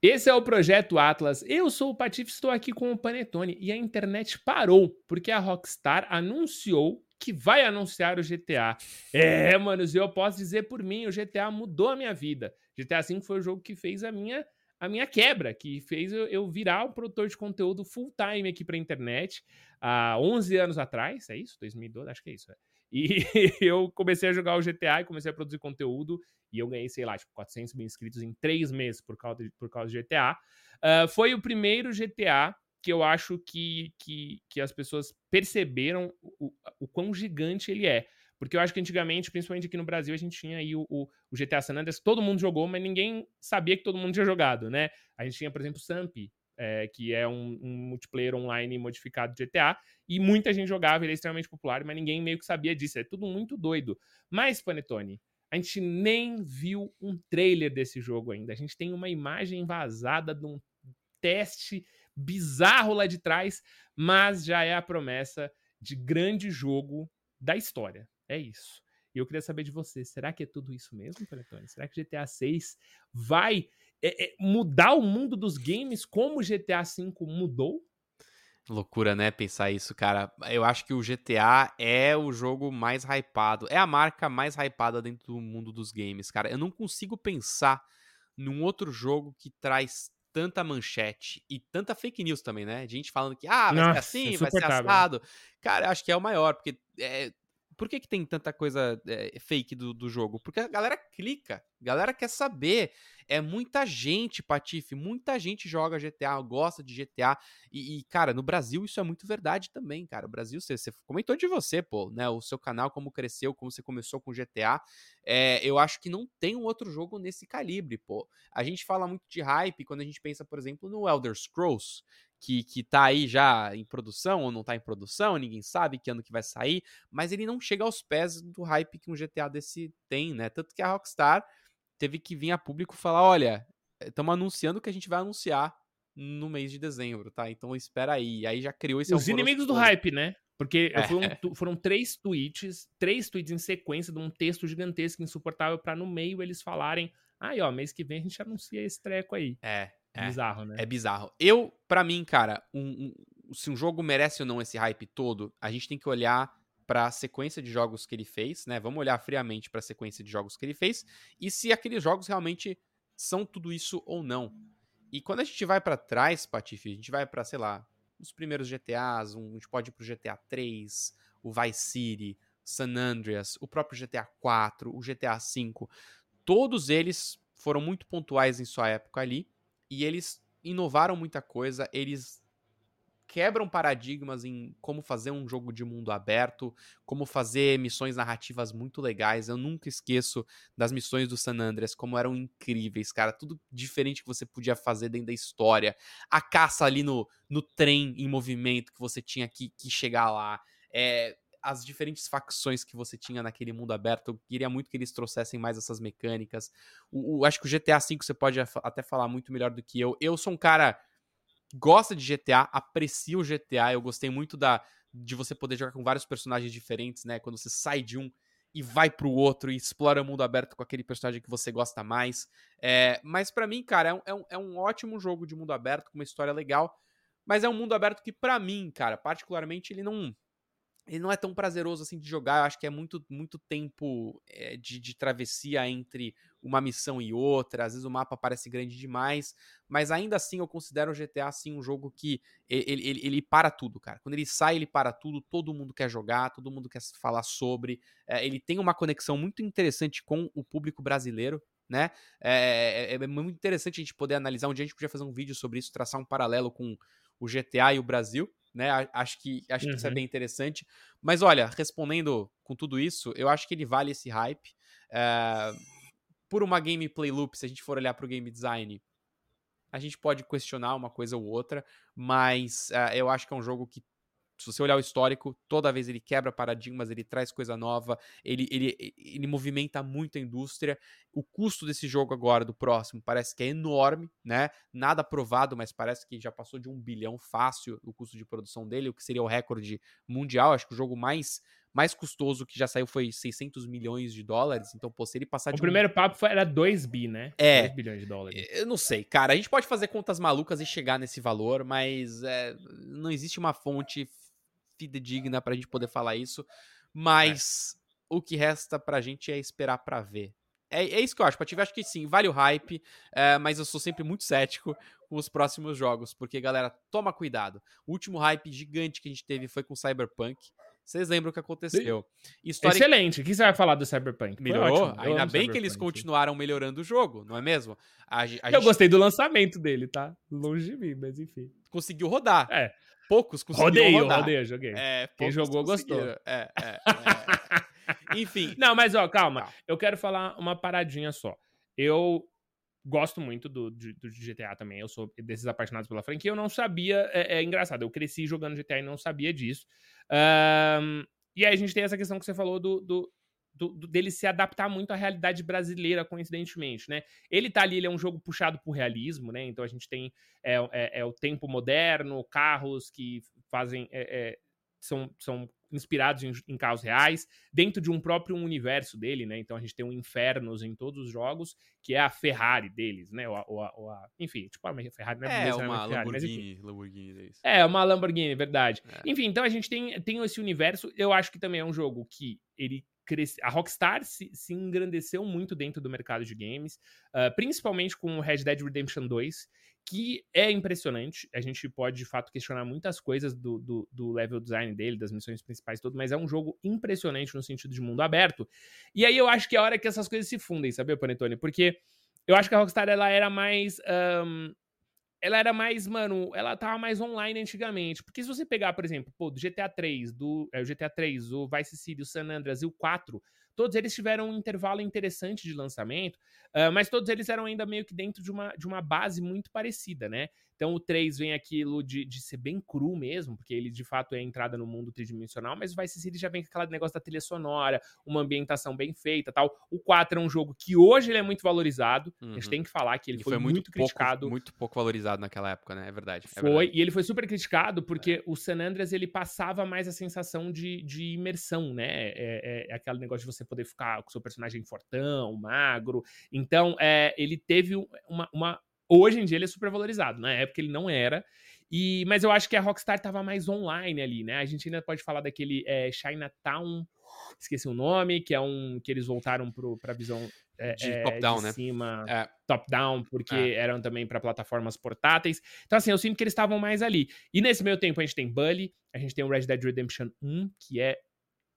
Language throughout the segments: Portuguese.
Esse é o Projeto Atlas. Eu sou o Patife, estou aqui com o Panetone e a internet parou porque a Rockstar anunciou que vai anunciar o GTA. É, manos, eu posso dizer por mim, o GTA mudou a minha vida. GTA V foi o jogo que fez a minha a minha quebra, que fez eu, eu virar um produtor de conteúdo full time aqui para internet há 11 anos atrás, é isso? 2012, acho que é isso. É. E eu comecei a jogar o GTA e comecei a produzir conteúdo e eu ganhei, sei lá, tipo, 400 mil inscritos em três meses por causa, de, por causa do GTA. Uh, ah, foi o primeiro GTA que eu acho que, que, que as pessoas perceberam o, o quão gigante ele é. Porque eu acho que antigamente, principalmente aqui no Brasil, a gente tinha aí o, o, o GTA San Andreas, todo mundo jogou, mas ninguém sabia que todo mundo tinha jogado, né? A gente tinha, por exemplo, o Samp, é, que é um, um, multiplayer online modificado de GTA, e muita gente jogava, ele é extremamente popular, mas ninguém meio que sabia disso. É tudo muito doido. Mas, Panetone, a gente nem viu um trailer desse jogo ainda. A gente tem uma imagem vazada de um teste bizarro lá de trás, mas já é a promessa de grande jogo da história. É isso. E eu queria saber de você, será que é tudo isso mesmo, Panetone? Será que GTA 6 vai é, é, mudar o mundo dos games como o GTA 5 mudou? Loucura, né? Pensar isso, cara. Eu acho que o GTA é o jogo mais hypado, é a marca mais hypada dentro do mundo dos games, cara. Eu não consigo pensar num outro jogo que traz tanta manchete e tanta fake news também, né? Gente falando que, ah, vai Nossa, ser assim, vai ser assado. Cara, acho que é o maior, porque é, por que, que tem tanta coisa é, fake do, do jogo? Porque a galera clica, a galera quer saber. É muita gente, Patife, muita gente joga GTA, gosta de GTA. E, e, cara, no Brasil isso é muito verdade também, cara. O Brasil, você, você comentou de você, pô, né? O seu canal, como cresceu, como você começou com GTA. É, eu acho que não tem um outro jogo nesse calibre, pô. A gente fala muito de hype quando a gente pensa, por exemplo, no Elder Scrolls, que, que tá aí já em produção ou não tá em produção, ninguém sabe que ano que vai sair, mas ele não chega aos pés do hype que um GTA desse tem, né? Tanto que a Rockstar teve que vir a público falar: olha, estamos anunciando que a gente vai anunciar no mês de dezembro, tá? Então espera aí. E aí já criou esse. Os inimigos do hype, né? Porque é. foram, foram, três tweets, três tweets em sequência de um texto gigantesco, insuportável, para no meio eles falarem: aí, ó, mês que vem a gente anuncia esse treco aí. É, é bizarro, né? É bizarro. Eu, para mim, cara, um, um, se um jogo merece ou não esse hype todo, a gente tem que olhar para a sequência de jogos que ele fez, né? Vamos olhar friamente para a sequência de jogos que ele fez e se aqueles jogos realmente são tudo isso ou não. E quando a gente vai para trás, Patife, a gente vai para, sei lá, os primeiros GTAs, um, a gente pode ir pro GTA 3, o Vice City, San Andreas, o próprio GTA 4, o GTA 5, todos eles foram muito pontuais em sua época ali e eles inovaram muita coisa, eles quebram paradigmas em como fazer um jogo de mundo aberto, como fazer missões narrativas muito legais. Eu nunca esqueço das missões do San Andreas, como eram incríveis, cara. Tudo diferente que você podia fazer dentro da história. A caça ali no, no trem em movimento que você tinha que, que chegar lá. É, as diferentes facções que você tinha naquele mundo aberto. Eu queria muito que eles trouxessem mais essas mecânicas. O, o, acho que o GTA V você pode até falar muito melhor do que eu. Eu sou um cara gosta de GTA, aprecia o GTA. Eu gostei muito da de você poder jogar com vários personagens diferentes, né? Quando você sai de um e vai pro outro e explora o mundo aberto com aquele personagem que você gosta mais. É, mas para mim, cara, é um, é, um, é um ótimo jogo de mundo aberto, com uma história legal. Mas é um mundo aberto que, para mim, cara, particularmente, ele não ele não é tão prazeroso assim de jogar. Eu acho que é muito, muito tempo é, de, de, travessia entre uma missão e outra. Às vezes o mapa parece grande demais. Mas ainda assim eu considero o GTA assim, um jogo que ele, ele, ele, para tudo, cara. Quando ele sai, ele para tudo. Todo mundo quer jogar, todo mundo quer falar sobre. É, ele tem uma conexão muito interessante com o público brasileiro. Né? É, é, é muito interessante a gente poder analisar. Um dia a gente podia fazer um vídeo sobre isso, traçar um paralelo com o GTA e o Brasil né? Acho que acho uhum. que isso é uhum. bem interessante. Mas olha, respondendo com tudo isso, eu acho que ele vale esse hype. É, por uma gameplay loop, se a gente for olhar para o game design, a gente pode questionar uma coisa ou outra, mas uh, eu acho que é um jogo que se você olhar o histórico, toda vez ele quebra paradigmas, ele traz coisa nova, ele, ele, ele movimenta muito a indústria. O custo desse jogo agora, do próximo, parece que é enorme, né? Nada provado, mas parece que já passou de um bilhão fácil o custo de produção dele, o que seria o recorde mundial. Acho que o jogo mais mais custoso que já saiu foi 600 milhões de dólares. Então, pô, se ele passar O de um- primeiro papo foi, era 2 bi, né? É. 2 bilhões de dólares. Eu não sei, cara. A gente pode fazer contas malucas e chegar nesse valor, mas é, não existe uma fonte fidedigna pra gente poder falar isso. Mas o que resta pra gente é esperar pra ver. É, é isso que eu acho, Patife. Acho que sim, vale o hype, é, mas eu sou sempre muito cético com os próximos jogos, porque, galera, toma cuidado. O último hype gigante que a gente teve foi com Cyberpunk. Vocês lembram o que aconteceu? Excelente. O que você vai falar do Cyberpunk? Melhorou. ótimo. Ainda bem que eles Cyberpunk. continuaram melhorando o jogo, não é mesmo? A, a Eu gente gostei do lançamento dele, tá? Longe de mim, mas enfim. conseguiu rodar. É. Poucos conseguiram Rodeio, rodar. rodeio, joguei. É, Quem jogou, gostou. É, é, é. Enfim. Não, mas ó, calma. Tá. Eu quero falar uma paradinha só. Eu gosto muito do, de- do GTA também. Eu sou desses apaixonados pela franquia. Eu não sabia. É, é engraçado. Eu cresci jogando GTA e não sabia disso. Ahn, e aí a gente tem essa questão que você falou do. do do- do- dele se adaptar muito à realidade brasileira, coincidentemente, né? Ele tá ali, ele é um jogo puxado por realismo, né? Então a gente tem é, é- é o tempo moderno, carros que fazem é, é, são, são inspirados em, em carros reais, dentro de um próprio universo dele, né? Então a gente tem um Infernos em todos os jogos, que é a Ferrari deles, né? Ou a, ou a- ou a- enfim, tipo, a Ferrari não é, É necessariamente uma Ferrari, mas enfim. Lamborghini, Lamborghini deles. É, uma Lamborghini, verdade. É. Enfim, então a gente tem, tem esse universo. Eu acho que também é um jogo que ele cresce. A Rockstar se, se engrandeceu muito dentro do mercado de games, ah, principalmente com o Red Dead Redemption 2, que é impressionante. A gente pode, de fato, questionar muitas coisas do, do, do level design dele, das missões principais tudo, mas é um jogo impressionante no sentido de mundo aberto. E aí eu acho que é a hora que essas coisas se fundem, sabe, Panetone? Porque eu acho que a Rockstar ela era mais. ahn, ela era mais, mano, ela tava mais online antigamente. Porque se você pegar, por exemplo, pô, do GTA 3, do é, o GTA 3, o Vice City, o San Andreas e o 4, todos eles tiveram um intervalo interessante de lançamento, ah, mas todos eles eram ainda meio que dentro de uma, de uma base muito parecida, né? Então o 3 vem aquilo de, de ser bem cru mesmo, porque ele de fato é a entrada no mundo tridimensional, mas o Vice City já vem com aquele negócio da trilha sonora, uma ambientação bem feita tal. O 4 é um jogo que hoje ele é muito valorizado, a gente Uhum. tem que falar que ele E foi, muito, pouco, criticado. Muito pouco valorizado naquela época, né? É verdade. é Foi, verdade. e ele foi super criticado porque o San Andreas ele passava mais a sensação de, de imersão, né? É, é- é aquele negócio de você poder ficar com o seu personagem fortão, magro. Então, é, ele teve uma, uma- Hoje em dia ele é super valorizado, na época ele não era. E, mas eu acho que a Rockstar tava mais online ali, né? A gente ainda pode falar daquele é, Chinatown, esqueci o nome, que é um que eles voltaram pro, pra visão é, De é, top-down, de né? cima É. top-down, porque É. eram também para plataformas portáteis. Então, assim, eu sinto que eles estavam mais ali. E nesse meio tempo a gente tem Bully, a gente tem o Red Dead Redemption 1, que é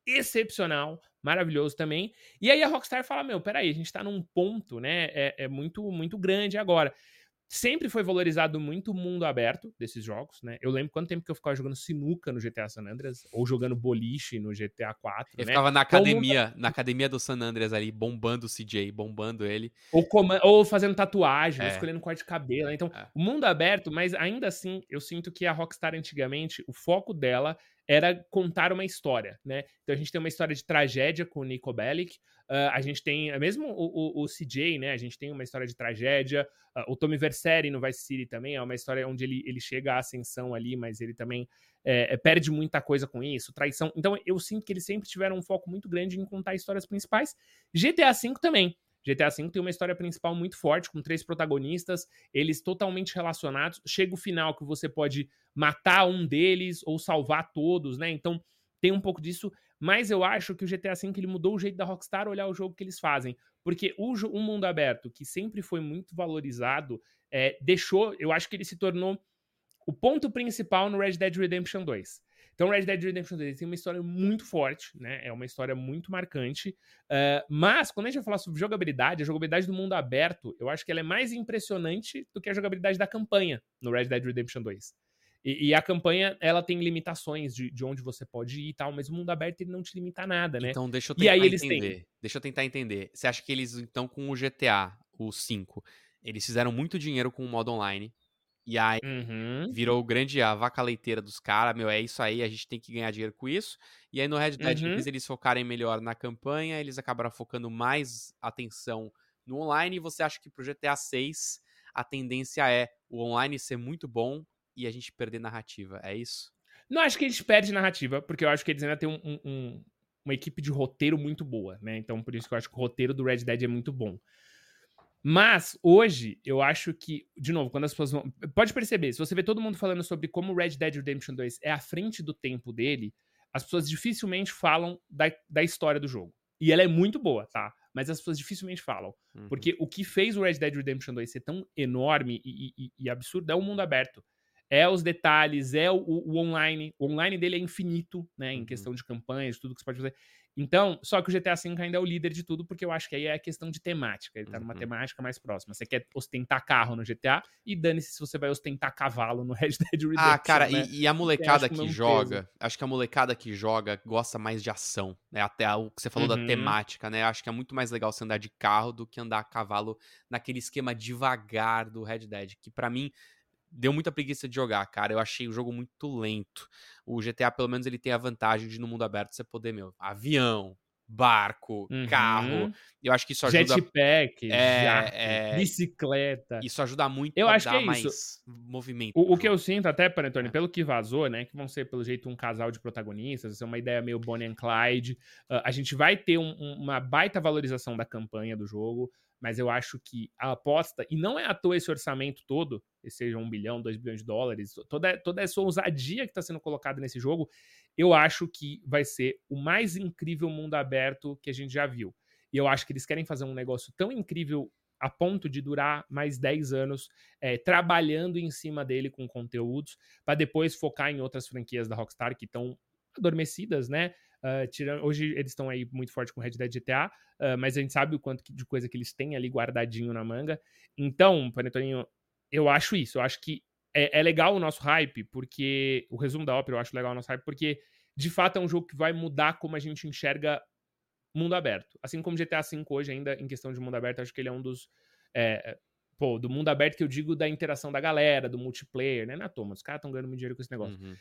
excepcional, maravilhoso também. E aí a Rockstar fala: Meu, peraí, a gente tá num ponto, né? É, é muito, muito grande agora. Sempre foi valorizado muito o mundo aberto desses jogos, né? Eu lembro quanto tempo que eu ficava jogando sinuca no GTA San Andreas, ou jogando boliche no GTA 4, Eu né? ficava na Então, o mundo- academia, na academia do San Andreas ali, bombando o CJ, bombando ele. Ou, ou fazendo tatuagem, ou É. escolhendo corte de cabelo. né? Então, É. o mundo aberto, mas ainda assim, eu sinto que a Rockstar antigamente, o foco dela era contar uma história, né? Então a gente tem uma história de tragédia com o Nico Bellic, ah, a gente tem, mesmo o, o- o CJ, né? A gente tem uma história de tragédia, ah, o Tommy Vercetti no Vice City também é uma história onde ele, ele chega à ascensão ali, mas ele também é, é, perde muita coisa com isso, traição. Então eu sinto que eles sempre tiveram um foco muito grande em contar histórias principais. GTA V também. GTA V tem uma história principal muito forte, com três protagonistas, eles totalmente relacionados. Chega o final que você pode matar um deles ou salvar todos, né? Então tem um pouco disso, mas eu acho que o GTA V ele mudou o jeito da Rockstar olhar o jogo que eles fazem. Porque o um mundo aberto, que sempre foi muito valorizado, é, deixou. Eu acho que ele se tornou o ponto principal no Red Dead Redemption 2. Então, Red Dead Redemption 2 tem uma história muito forte, né? É uma história muito marcante. Uh, mas, quando a gente vai falar sobre jogabilidade, a jogabilidade do mundo aberto, eu acho que ela é mais impressionante do que a jogabilidade da campanha no Red Dead Redemption 2. E, e a campanha, ela tem limitações de, de onde você pode ir e tal, mas o mundo aberto ele não te limita a nada, né? Então, deixa eu E tentar aí eles têm- entender. Deixa eu tentar entender. Você acha que eles, então, com o GTA, o 5, eles fizeram muito dinheiro com o modo online. E aí Uhum. virou o grande a vaca leiteira dos caras, meu, é isso aí, a gente tem que ganhar dinheiro com isso. E aí no Red Dead, Uhum. vez deles focarem melhor na campanha, eles acabaram focando mais atenção no online. E você acha que pro GTA 6 a tendência é o online ser muito bom e a gente perder narrativa, é isso? Não acho que eles perdem narrativa, porque eu acho que eles ainda têm um, um- um- uma equipe de roteiro muito boa, né? Então, por isso que eu acho que o roteiro do Red Dead é muito bom. Mas, hoje, eu acho que, de novo, quando as pessoas vão. Pode perceber, se você vê todo mundo falando sobre como Red Dead Redemption 2 é à frente do tempo dele, as pessoas dificilmente falam da, da história do jogo. E ela é muito boa, tá? Mas as pessoas dificilmente falam. Uhum. Porque o que fez o Red Dead Redemption 2 ser tão enorme e, e, e absurdo é o mundo aberto. É os detalhes, é o, o, online. O online dele é infinito, né? Em uhum. questão de campanhas, tudo que você pode fazer. Então, só que o GTA V ainda é o líder de tudo, porque eu acho que aí é questão de temática. Ele tá numa uhum. temática mais próxima. Você quer ostentar carro no GTA e dane-se se você vai ostentar cavalo no Red Dead Redemption. Ah, cara, né? e, e, a molecada que joga, peso. acho que a molecada que joga gosta mais de ação, né? Até o que você falou uhum. da temática, né? Acho que é muito mais legal você andar de carro do que andar a cavalo naquele esquema devagar do Red Dead, que para mim deu muita preguiça de jogar, cara. Eu achei o jogo muito lento. O GTA, pelo menos, ele tem a vantagem de no mundo aberto você poder, meu, avião, barco, uhum. carro. Eu acho que isso ajuda. Jetpack, é, é, bicicleta. Isso ajuda muito eu acho que é mais isso. movimento. O, o que eu sinto até, Panetone, é. pelo que vazou, né? Que vão ser, pelo jeito, um casal de protagonistas, é uma ideia meio Bonnie and Clyde. Uh, a gente vai ter um, um, uma baita valorização da campanha do jogo mas eu acho que a aposta, e não é à toa esse orçamento todo, seja um bilhão, dois bilhões de dólares, toda, toda essa ousadia que está sendo colocada nesse jogo, eu acho que vai ser o mais incrível mundo aberto que a gente já viu. E eu acho que eles querem fazer um negócio tão incrível a ponto de durar mais 10 anos é, trabalhando em cima dele com conteúdos, para depois focar em outras franquias da Rockstar que estão adormecidas, né? Uh, tirando, hoje eles estão aí muito forte com Red Dead GTA, uh, mas a gente sabe o quanto de coisa que eles têm ali guardadinho na manga. Então, Panetoninho, eu acho isso. Eu acho que é, é, legal o nosso hype, porque. O resumo da ópera eu acho legal o nosso hype, porque de fato é um jogo que vai mudar como a gente enxerga mundo aberto. Assim como GTA V hoje, ainda em questão de mundo aberto, acho que ele é um dos. É, pô, do mundo aberto que eu digo da interação da galera, do multiplayer, né? Na toma, os caras estão ganhando muito dinheiro com esse negócio. Uhum.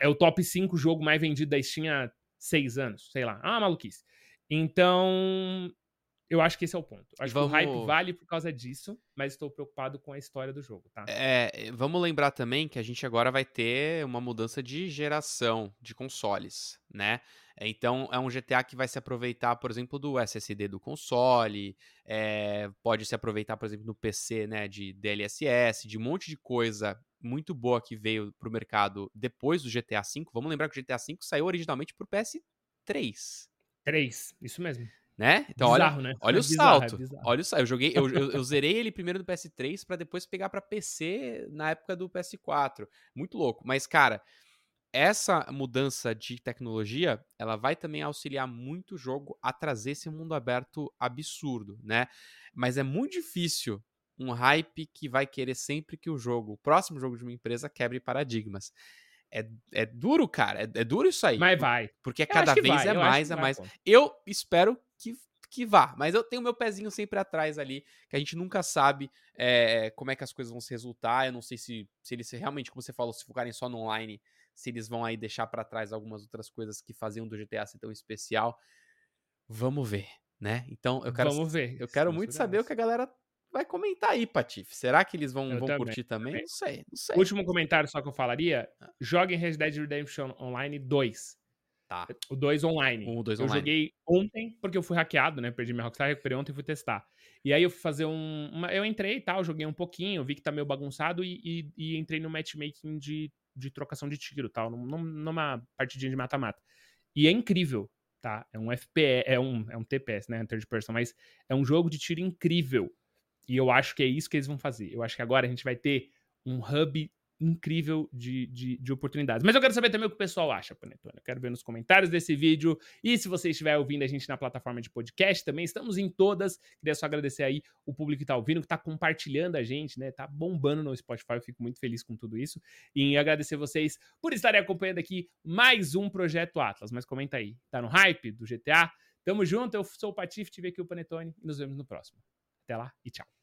É o top 5 jogo mais vendido da Steam há seis anos, sei lá. Ah, maluquice. Então, eu acho que esse é o ponto. Acho vamos... que o hype vale por causa disso, mas estou preocupado com a história do jogo, tá? É, vamos lembrar também que a gente agora vai ter uma mudança de geração de consoles, né? Então é um GTA que vai se aproveitar, por exemplo, do SSD do console, é, pode se aproveitar, por exemplo, no PC, né, de DLSS, de um monte de coisa muito boa que veio pro mercado depois do GTA V. Vamos lembrar que o GTA V saiu originalmente pro PS3. 3, isso mesmo. Né? Então bizarro, olha, né? olha é o bizarro, salto. É olha o salto. Eu joguei, eu, eu, eu zerei ele primeiro no PS3 para depois pegar para PC na época do PS4. Muito louco. Mas cara, essa mudança de tecnologia, ela vai também auxiliar muito o jogo a trazer esse mundo aberto absurdo, né? Mas é muito difícil um hype que vai querer sempre que o jogo, o próximo jogo de uma empresa, quebre paradigmas. É, é duro, cara. É, é duro isso aí. Mas vai. Porque cada vez vai. é eu mais, é mais. Vai, eu espero que, que vá. Mas eu tenho meu pezinho sempre atrás ali, que a gente nunca sabe é, como é que as coisas vão se resultar. Eu não sei se, se eles realmente, como você falou, se focarem só no online, se eles vão aí deixar para trás algumas outras coisas que faziam do GTA ser tão especial. Vamos ver, né? Então eu quero. Vamos ver. Eu quero muito saber o que a galera vai comentar aí, Patife. Será que eles vão, vão também, curtir também? também? Não sei, não sei. Último comentário só que eu falaria: ah. joguem Red Dead Redemption Online 2. Tá. O 2 online. O 2 eu online. joguei ontem, porque eu fui hackeado, né? Perdi minha Rockstar, recuperei ontem e fui testar. E aí eu fui fazer um. Uma, eu entrei e tal, joguei um pouquinho, vi que tá meio bagunçado e, e, e entrei no matchmaking de, de trocação de tiro tal, num, numa partidinha de mata-mata. E é incrível, tá? É um FPS, é um, é um TPS, né? Third person, mas é um jogo de tiro incrível. E eu acho que é isso que eles vão fazer. Eu acho que agora a gente vai ter um hub incrível de, de, de, oportunidades. Mas eu quero saber também o que o pessoal acha, Panetone. Eu quero ver nos comentários desse vídeo. E se você estiver ouvindo a gente na plataforma de podcast também, estamos em todas. Queria só agradecer aí o público que está ouvindo, que está compartilhando a gente, né? Tá bombando no Spotify. Eu fico muito feliz com tudo isso. E agradecer vocês por estarem acompanhando aqui mais um Projeto Atlas. Mas comenta aí, tá no hype do GTA? Tamo junto, eu sou o Patife, tive aqui o Panetone e nos vemos no próximo. Até lá e tchau.